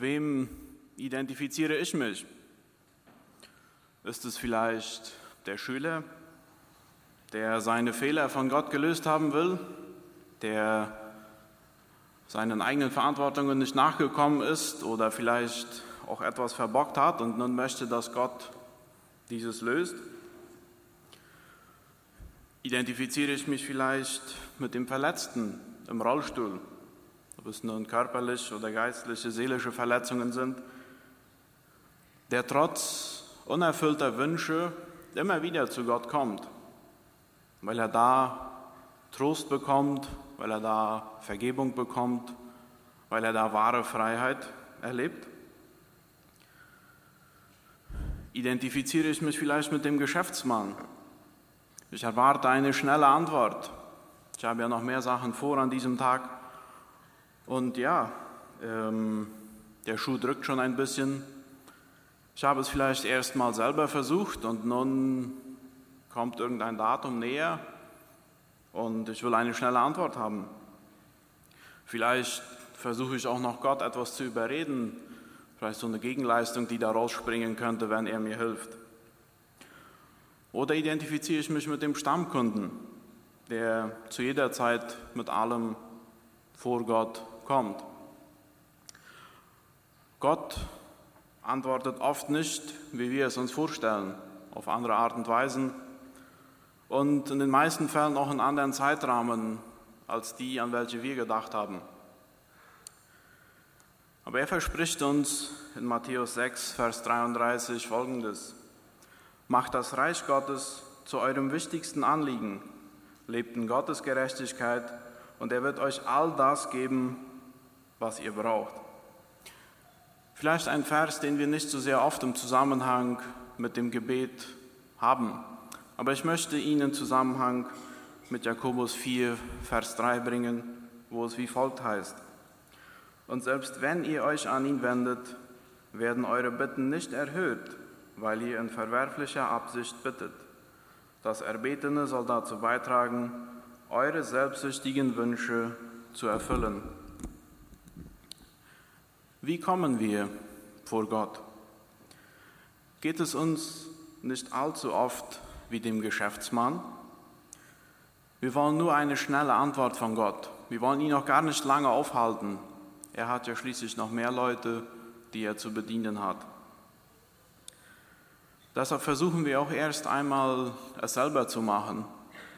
Mit wem identifiziere ich mich? Ist es vielleicht der Schüler, der seine Fehler von Gott gelöst haben will, der seinen eigenen Verantwortungen nicht nachgekommen ist oder vielleicht auch etwas verbockt hat und nun möchte, dass Gott dieses löst? Identifiziere ich mich vielleicht mit dem Verletzten im Rollstuhl, ob es nun körperliche oder geistliche, seelische Verletzungen sind, der trotz unerfüllter Wünsche immer wieder zu Gott kommt, weil er da Trost bekommt, weil er da Vergebung bekommt, weil er da wahre Freiheit erlebt? Identifiziere ich mich vielleicht mit dem Geschäftsmann? Ich erwarte eine schnelle Antwort. Ich habe ja noch mehr Sachen vor an diesem Tag. Und ja, ähm, der Schuh drückt schon ein bisschen. Ich habe es vielleicht erst mal selber versucht und nun kommt irgendein Datum näher und ich will eine schnelle Antwort haben. Vielleicht versuche ich auch noch Gott etwas zu überreden, vielleicht so eine Gegenleistung, die da rausspringen könnte, wenn er mir hilft. Oder identifiziere ich mich mit dem Stammkunden, der zu jeder Zeit mit allem vor Gott kommt. Gott antwortet oft nicht, wie wir es uns vorstellen, auf andere Art und Weisen und in den meisten Fällen auch in anderen Zeitrahmen als die, an welche wir gedacht haben. Aber er verspricht uns in Matthäus 6, Vers 33 folgendes. Macht das Reich Gottes zu eurem wichtigsten Anliegen, lebt in Gottes Gerechtigkeit und er wird euch all das geben, was ihr braucht. Vielleicht ein Vers, den wir nicht so sehr oft im Zusammenhang mit dem Gebet haben. Aber ich möchte ihn in Zusammenhang mit Jakobus 4, Vers 3 bringen, wo es wie folgt heißt. Und selbst wenn ihr euch an ihn wendet, werden eure Bitten nicht erhöht, weil ihr in verwerflicher Absicht bittet. Das Erbetene soll dazu beitragen, eure selbstsüchtigen Wünsche zu erfüllen. Wie kommen wir vor Gott? Geht es uns nicht allzu oft wie dem Geschäftsmann. Wir wollen nur eine schnelle Antwort von Gott. Wir wollen ihn noch gar nicht lange aufhalten. Er hat ja schließlich noch mehr Leute, die er zu bedienen hat. Deshalb versuchen wir auch erst einmal es selber zu machen,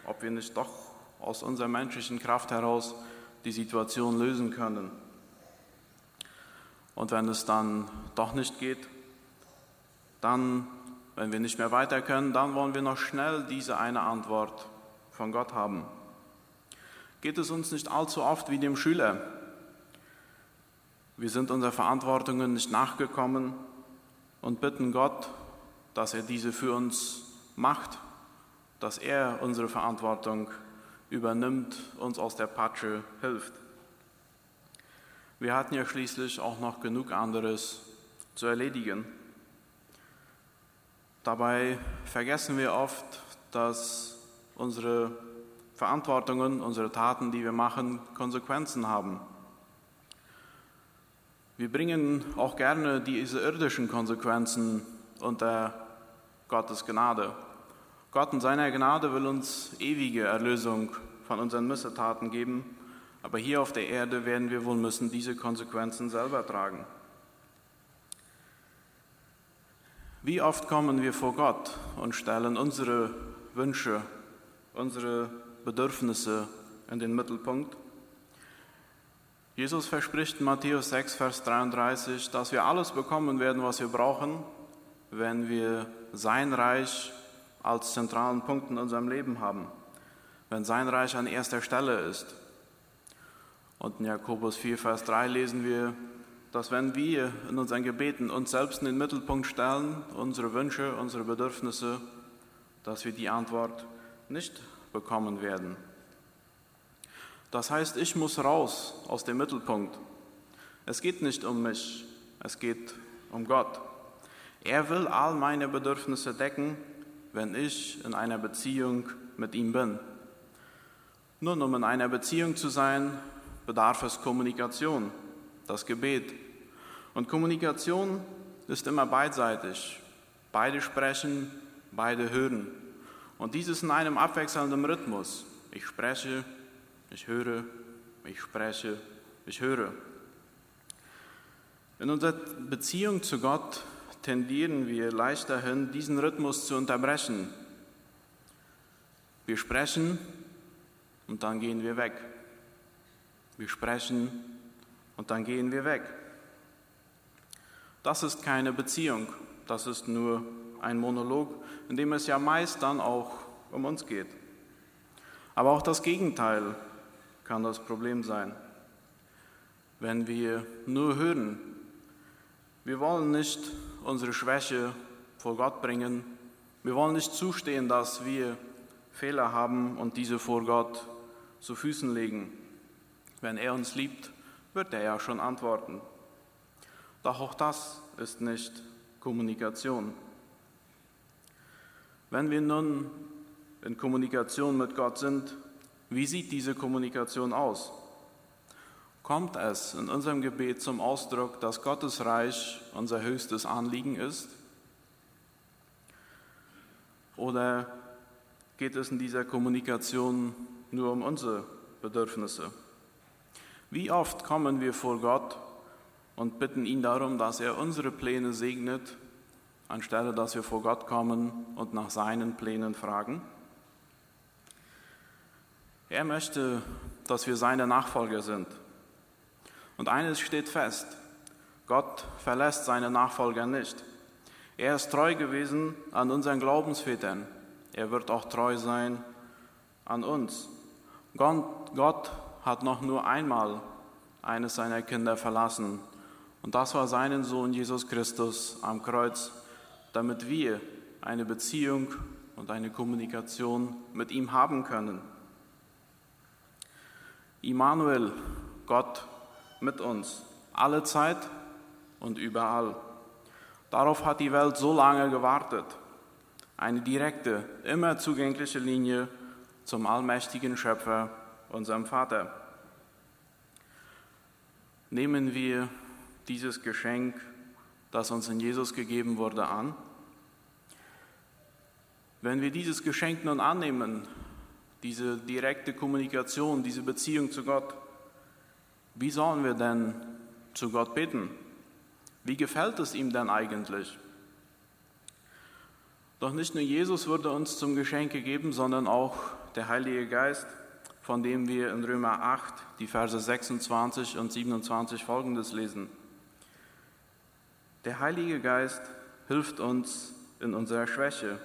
ob wir nicht doch aus unserer menschlichen Kraft heraus die Situation lösen können. Und wenn es dann doch nicht geht, dann wenn wir nicht mehr weiter können, dann wollen wir noch schnell diese eine Antwort von Gott haben. Geht es uns nicht allzu oft wie dem Schüler? Wir sind unserer Verantwortungen nicht nachgekommen und bitten Gott, dass er diese für uns macht, dass er unsere Verantwortung übernimmt, uns aus der Patsche hilft. Wir hatten ja schließlich auch noch genug anderes zu erledigen. Dabei vergessen wir oft, dass unsere Verantwortungen, unsere Taten, die wir machen, Konsequenzen haben. Wir bringen auch gerne diese irdischen Konsequenzen unter Gottes Gnade. Gott in seiner Gnade will uns ewige Erlösung von unseren Missetaten geben, aber hier auf der Erde werden wir wohl müssen diese Konsequenzen selber tragen. Wie oft kommen wir vor Gott und stellen unsere Wünsche, unsere Bedürfnisse in den Mittelpunkt? Jesus verspricht in Matthäus 6, Vers 33, dass wir alles bekommen werden, was wir brauchen, wenn wir sein Reich als zentralen Punkt in unserem Leben haben, wenn sein Reich an erster Stelle ist. Und in Jakobus 4, Vers 3 lesen wir, dass wenn wir in unseren Gebeten uns selbst in den Mittelpunkt stellen, unsere Wünsche, unsere Bedürfnisse, dass wir die Antwort nicht bekommen werden. Das heißt, ich muss raus aus dem Mittelpunkt. Es geht nicht um mich, es geht um Gott. Er will all meine Bedürfnisse decken, wenn ich in einer Beziehung mit ihm bin. Nun, um in einer Beziehung zu sein, bedarf es Kommunikation, das Gebet. Und Kommunikation ist immer beidseitig. Beide sprechen, beide hören. Und dieses in einem abwechselnden Rhythmus. Ich spreche, ich höre, ich spreche, ich höre. In unserer Beziehung zu Gott tendieren wir leicht dahin, diesen Rhythmus zu unterbrechen. Wir sprechen und dann gehen wir weg. Wir sprechen und dann gehen wir weg. Das ist keine Beziehung, das ist nur ein Monolog, in dem es ja meist dann auch um uns geht. Aber auch das Gegenteil kann das Problem sein. Wenn wir nur hören, wir wollen nicht unsere Schwäche vor Gott bringen, wir wollen nicht zustehen, dass wir Fehler haben und diese vor Gott zu Füßen legen. Wenn er uns liebt, wird er ja schon antworten. Doch auch das ist nicht Kommunikation. Wenn wir nun in Kommunikation mit Gott sind, wie sieht diese Kommunikation aus? Kommt es in unserem Gebet zum Ausdruck, dass Gottes Reich unser höchstes Anliegen ist? Oder geht es in dieser Kommunikation nur um unsere Bedürfnisse? Wie oft kommen wir vor Gott und bitten ihn darum, dass er unsere Pläne segnet, anstelle dass wir vor Gott kommen und nach seinen Plänen fragen? Er möchte, dass wir seine Nachfolger sind. Und eines steht fest, Gott verlässt seine Nachfolger nicht. Er ist treu gewesen an unseren Glaubensvätern. Er wird auch treu sein an uns. Gott hat noch nur einmal eines seiner Kinder verlassen und das war seinen Sohn Jesus Christus am Kreuz, damit wir eine Beziehung und eine Kommunikation mit ihm haben können. Immanuel, Gott mit uns, alle Zeit und überall. Darauf hat die Welt so lange gewartet. Eine direkte, immer zugängliche Linie zum allmächtigen Schöpfer, unserem Vater. Nehmen wir dieses Geschenk, das uns in Jesus gegeben wurde, an? Wenn wir dieses Geschenk nun annehmen, diese direkte Kommunikation, diese Beziehung zu Gott, wie sollen wir denn zu Gott beten? Wie gefällt es ihm denn eigentlich? Doch nicht nur Jesus wurde uns zum Geschenk gegeben, sondern auch der Heilige Geist, von dem wir in Römer 8 die Verse 26 und 27 folgendes lesen. Der Heilige Geist hilft uns in unserer Schwäche,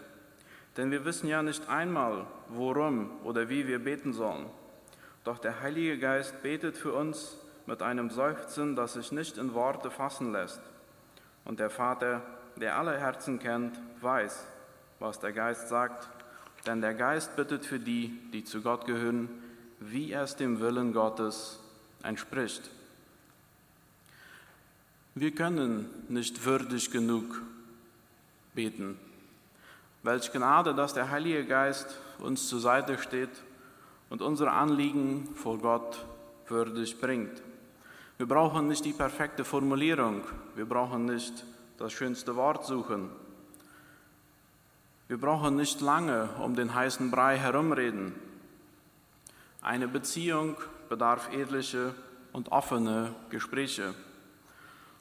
denn wir wissen ja nicht einmal, worum oder wie wir beten sollen. Doch der Heilige Geist betet für uns mit einem Seufzen, das sich nicht in Worte fassen lässt. Und der Vater, der alle Herzen kennt, weiß, was der Geist sagt, denn der Geist bittet für die, die zu Gott gehören, wie es dem Willen Gottes entspricht. Wir können nicht würdig genug beten. Welch Gnade, dass der Heilige Geist uns zur Seite steht und unsere Anliegen vor Gott würdig bringt. Wir brauchen nicht die perfekte Formulierung, wir brauchen nicht das schönste Wort suchen. Wir brauchen nicht lange um den heißen Brei herumreden. Eine Beziehung bedarf ehrliche und offene Gespräche.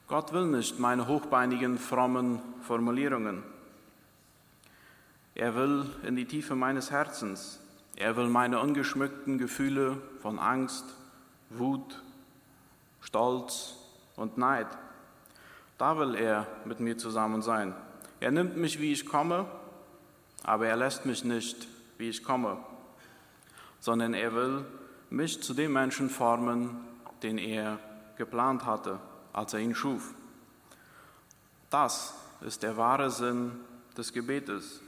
Gott will nicht meine hochbeinigen, frommen Formulierungen. Er will in die Tiefe meines Herzens. Er will meine ungeschmückten Gefühle von Angst, Wut, Stolz und Neid. Da will er mit mir zusammen sein. Er nimmt mich, wie ich komme, aber er lässt mich nicht, wie ich komme, sondern er will mich zu dem Menschen formen, den er geplant hatte als er ihn schuf. Das ist der wahre Sinn des Gebetes.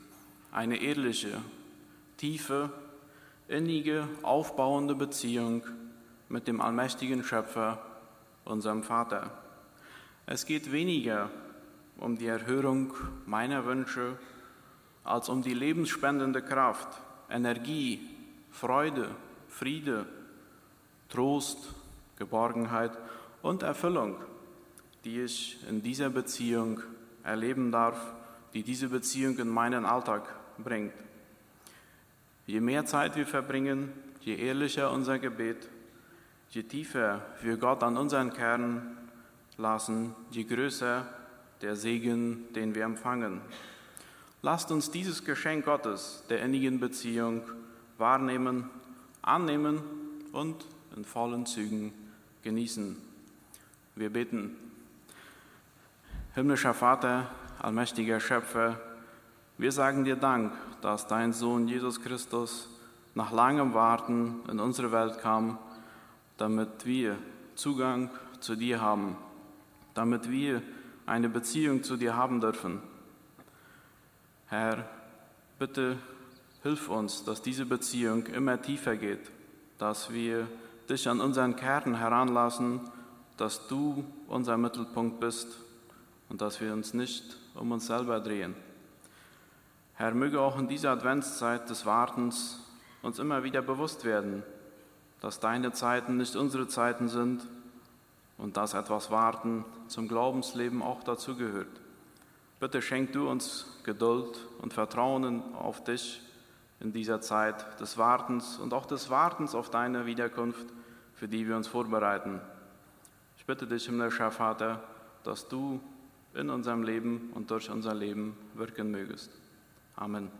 Eine ehrliche, tiefe, innige, aufbauende Beziehung mit dem allmächtigen Schöpfer, unserem Vater. Es geht weniger um die Erhörung meiner Wünsche als um die lebensspendende Kraft, Energie, Freude, Friede, Trost, Geborgenheit und Erfüllung die ich in dieser Beziehung erleben darf, die diese Beziehung in meinen Alltag bringt. Je mehr Zeit wir verbringen, je ehrlicher unser Gebet, je tiefer wir Gott an unseren Kern lassen, je größer der Segen, den wir empfangen. Lasst uns dieses Geschenk Gottes der innigen Beziehung wahrnehmen, annehmen und in vollen Zügen genießen. Wir beten. Himmlischer Vater, allmächtiger Schöpfer, wir sagen dir Dank, dass dein Sohn Jesus Christus nach langem Warten in unsere Welt kam, damit wir Zugang zu dir haben, damit wir eine Beziehung zu dir haben dürfen. Herr, bitte hilf uns, dass diese Beziehung immer tiefer geht, dass wir dich an unseren Kern heranlassen, dass du unser Mittelpunkt bist und dass wir uns nicht um uns selber drehen. Herr, möge auch in dieser Adventszeit des Wartens uns immer wieder bewusst werden, dass deine Zeiten nicht unsere Zeiten sind und dass etwas Warten zum Glaubensleben auch dazugehört. Bitte schenk du uns Geduld und Vertrauen auf dich in dieser Zeit des Wartens und auch des Wartens auf deine Wiederkunft, für die wir uns vorbereiten. Ich bitte dich, himmlischer Vater, dass du in unserem Leben und durch unser Leben wirken mögest. Amen.